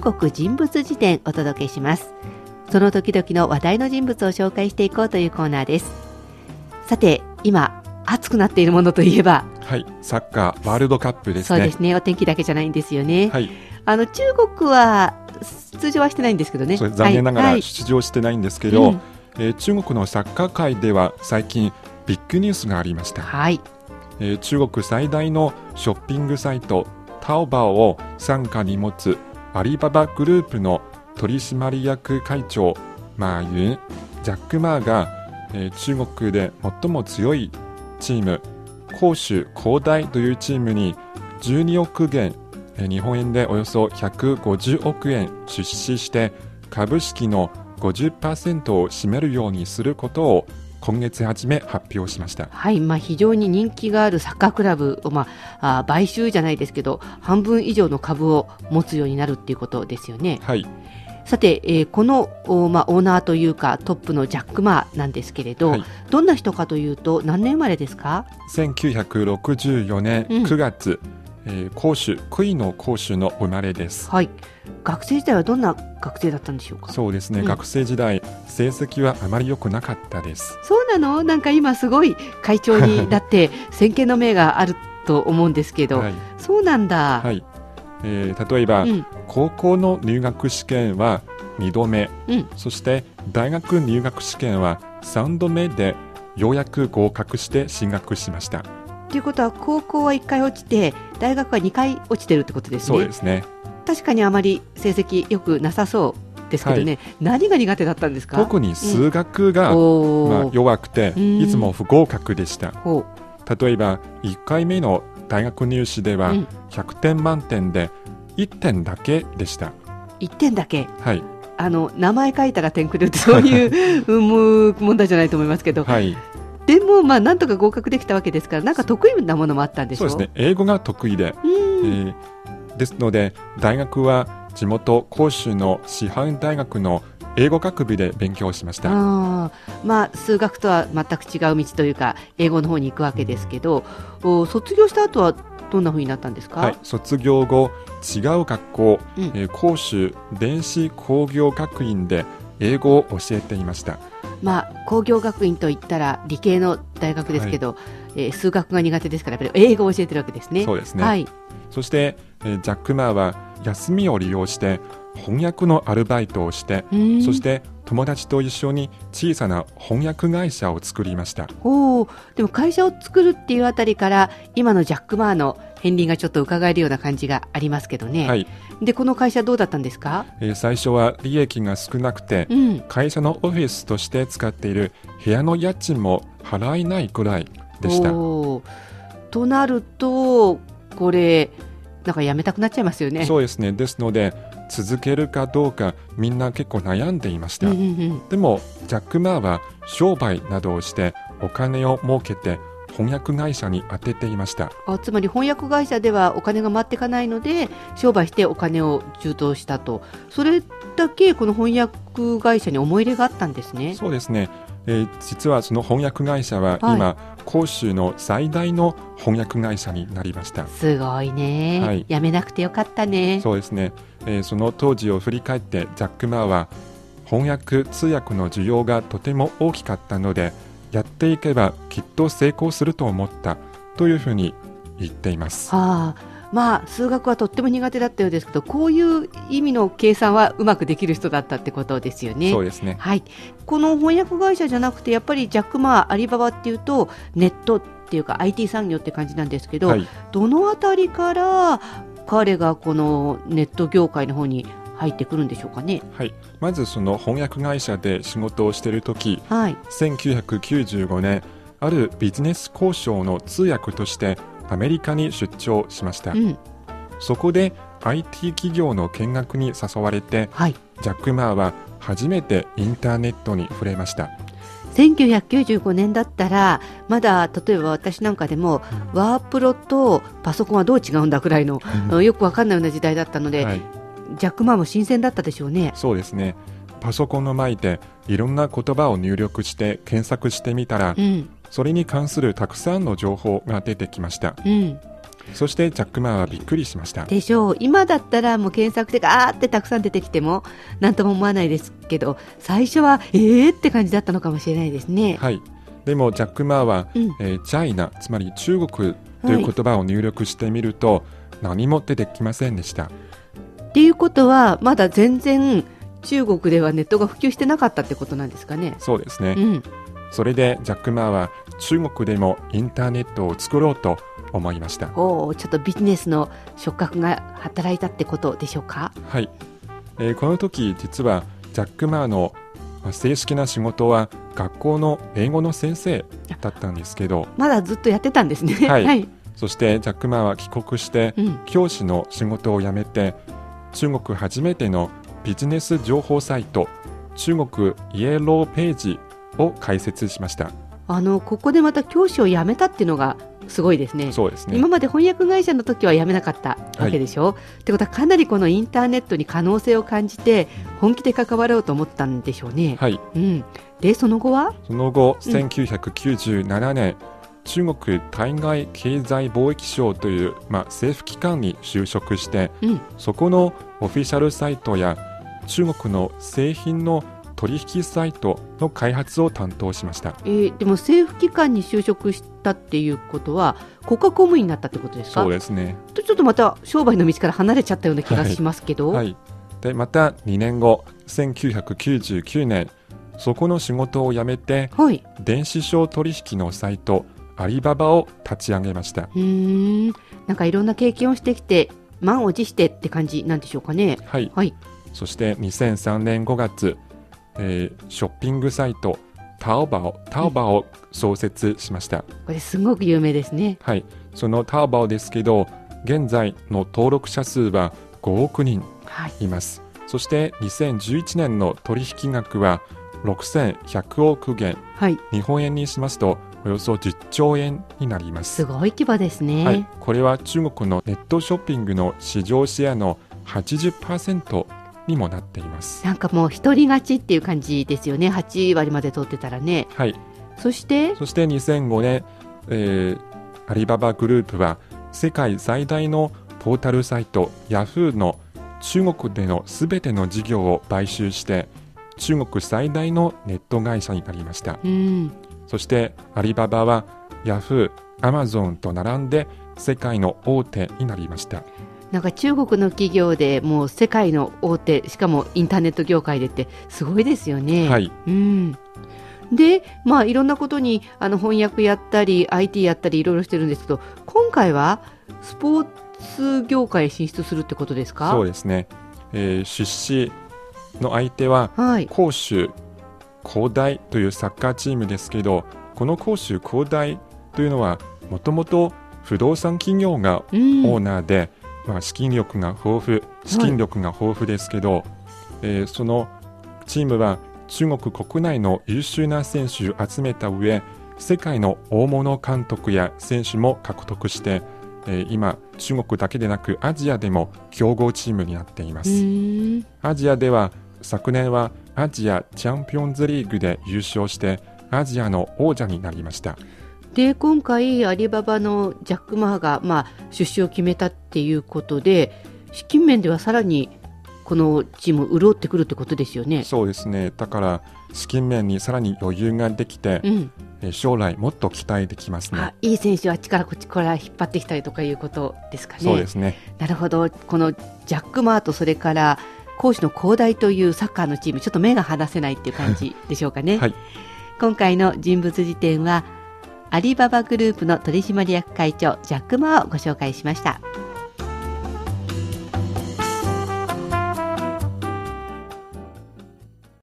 中国人物辞典お届けします。その時々の話題の人物を紹介していこうというコーナーです。さて今暑くなっているものといえばはいサッカーワールドカップですね。そうですねお天気だけじゃないんですよね、はい。あの中国は出場はしてないんですけどね。残念ながらはい出場してないんですけど、うん。えー中国のサッカー界では最近ビッグニュースがありました、はい、えー中国最大のショッピングサイトタオバオを傘下に持つアリババグループの取締役会長マーユンジャック・マーが、えー中国で最も強いチーム広州恒大というチームに12億元えー日本円でおよそ150億円出資して株式の50%を占めるようにすることを今月初め発表しました。はいまあ、非常に人気があるサッカークラブを、まあ、あ買収じゃないですけど半分以上の株を持つようになるっていうことですよね。はい。さて、えーこの、おまあ、オーナーというかトップのジャック・マーなんですけれど、はい。どんな人かというと何年生まれですか？1964年うん。9月、えー広州杭の広州の生まれです。はい。学生時代はどんな学生だったんでしょうか？そうですね、うん。学生時代成績はあまり良くなかったです。そうなの？なんか今すごい会長になって 先見の明があると思うんですけど、はい、そうなんだ、はい。えー例えば、うん。高校の入学試験は2度目。うん、そして大学入学試験は3度目でようやく合格して進学しましたということは高校は1回落ちて大学は2回落ちてるってことですね。そうですね。確かにあまり成績良くなさそうですけどね、何が苦手だったんですか？特に数学が、おー。まあ、弱くてうん。いつも不合格でした。ほ例えば1回目の大学入試ではうん。100点満点で1点だけでした、う1点だけ？はい。あの名前書いたら点くるってそういう うん問題じゃないと思いますけど、はいでもまあなんとか合格できたわけですからなんか得意なものもあったんでしょそうですね。英語が得意で、うん。えーですので大学は地元広州の師範大学の英語学部で勉強しました。まあ数学とは全く違う道というか英語の方に行くわけですけどお卒業した後はどんな風になったんですか、はい、卒業後違う学校、うん。えー広州電子工業学院で英語を教えていましたまあ、工業学院といったら理系の大学ですけど、えー数学が苦手ですからやっぱり英語を教えてるわけですね。そうですね、はい、そして、えージャック・マーは休みを利用して翻訳のアルバイトをしてうん。そして友達と一緒に小さな翻訳会社を作りました。おー。でも会社を作るっていうあたりから今のジャック・マーの片鱗がちょっと伺えるような感じがありますけどね、はい、でこの会社どうだったんですか、えー最初は利益が少なくてうん、会社のオフィスとして使っている部屋の家賃も払えないくらいでした。となるとこれなんかやめたくなっちゃいますよね。そうですね。ですので続けるかどうかみんな結構悩んでいました、うんうんうん。でもジャック・マーは商売などをしてお金を儲けて翻訳会社に当てていました。あつまり翻訳会社ではお金が回っていかないので商売してお金を充当したと。それだけこの翻訳会社に思い入れがあったんですね。そうですね、えー実はその翻訳会社ははい。今、広州の最大の翻訳会社になりました。すごいね、はい。やめなくてよかったね。そうですね、えーその当時を振り返ってジャック・マーは翻訳通訳の需要がとても大きかったのでやっていけばきっと成功すると思ったというふうに言っています。はあ、まあ数学はとっても苦手だったようですけどこういう意味の計算はうまくできる人だったってことですよね。そうですね。はい、この翻訳会社じゃなくてやっぱりジャック・マーアリババっていうとネットっていうか IT 産業って感じなんですけど、はい。どのあたりから彼がこのネット業界の方に入ってくるんでしょうかね。はい、まずその翻訳会社で仕事をしている時はい、1995年あるビジネス交渉の通訳としてアメリカに出張しました、うん、そこで IT 企業の見学に誘われてはい。ジャック・マーは初めてインターネットに触れました。1995年だったらまだ例えば私なんかでも、ワープロとパソコンはどう違うんだくらいの、うんよくわかんないような時代だったので、はい、ジャック・マーも新鮮だったでしょうね。そうですね。パソコンの前でいろんな言葉を入力して検索してみたらうん、それに関するたくさんの情報が出てきました。うん、そしてジャック・マーはびっくりしました。でしょう。今だったらもう検索でガーってたくさん出てきても何とも思わないですけど最初はえーって感じだったのかもしれないですね。はい。でもジャック・マーは、うん。えーチャイナつまり中国という言葉を入力してみると、何も出てきませんでしたっていうことはまだ全然中国ではネットが普及してなかったってことなんですかね。そうですね、うん、それでジャック・マーは中国でもインターネットを作ろうと思いましたおおちょっとビジネスの触覚が働いたってことでしょうか？はい、えーこの時実はジャック・マーのまあ正式な仕事は学校の英語の先生だったんですけどまだずっとやってたんですね。はいはい。そしてジャック・マーは帰国してうん。教師の仕事を辞めて中国初めてのビジネス情報サイト中国イエローページを開設しました。あのここでまた教師を辞めたっていうのがすごいですね。そうですね。今まで翻訳会社の時は辞めなかったわけでしょ、ってことはかなりこのインターネットに可能性を感じて本気で関わろうと思ったんでしょうね。はい。うん、でその後は？その後うん1997年、中国対外経済貿易省という、まあ、政府機関に就職してうん。そこのオフィシャルサイトや中国の製品の取引サイトの開発を担当しました。えーでも政府機関に就職したっていうことは国家公務員になったってことですか？そうですね。とちょっとまた商売の道から離れちゃったような気がしますけど、はい。でまた2年後1999年そこの仕事を辞めてはい、電子商取引のサイトアリババを立ち上げました。うーん。なんかいろんな経験をしてきて満を持してって感じなんでしょうかね。はい。はい、そして2003年5月、えーショッピングサイトタオバオタオバオを創設しました、これすごく有名ですね。はい。そのタオバオですけど現在の登録者数は5億人はい、います。そして2011年の取引額は6100億元。はい、日本円にしますとおよそ10兆円になりますすごい規模ですね。はい、これは中国のネットショッピングの市場シェアの80%にもなっています。なんかもう一人勝ちっていう感じですよね。8割まで取ってたらね。はい、そして、そして2005年、えーアリババグループは世界最大のポータルサイトヤフーの中国でのすべての事業を買収して中国最大のネット会社になりました。うん、そしてアリババはヤフー、アマゾンと並んで世界の大手になりました。なんか中国の企業でもう世界の大手、しかもインターネット業界でってすごいですよね。はい、うん。で、まあいろんなことにあの翻訳やったり IT やったりいろいろしてるんですけど、今回はスポーツ業界へ進出するってことですか？そうですね、えー出資の相手ははい。広州広大というサッカーチームですけどこの広州広大というのはもともと不動産企業がうん。オーナーで、まあ、資金力が豊富資金力が豊富ですけど、えーそのチームは中国国内の優秀な選手を集めた上世界の大物監督や選手も獲得して、えー今中国だけでなくアジアでも強豪チームになっていまうす。アジアでは昨年はアジアチャンピオンズリーグで優勝してアジアの王者になりました。で今回アリババのジャック・マーが、まあ、出資を決めたっていうことで資金面ではさらにこのチーム潤ってくるってことですよね。そうですね。だから資金面にさらに余裕ができて、うん、えー将来もっと期待できますあね。いい選手はあっちからこっちから引っ張ってきたりとかいうことですかね。そうですね。なるほどこのジャック・マーとそれから講師の広大というサッカーのチームちょっと目が離せないっていう感じでしょうかね。はい今回の人物辞典はアリババグループの取締役会長ジャック・マーをご紹介しました。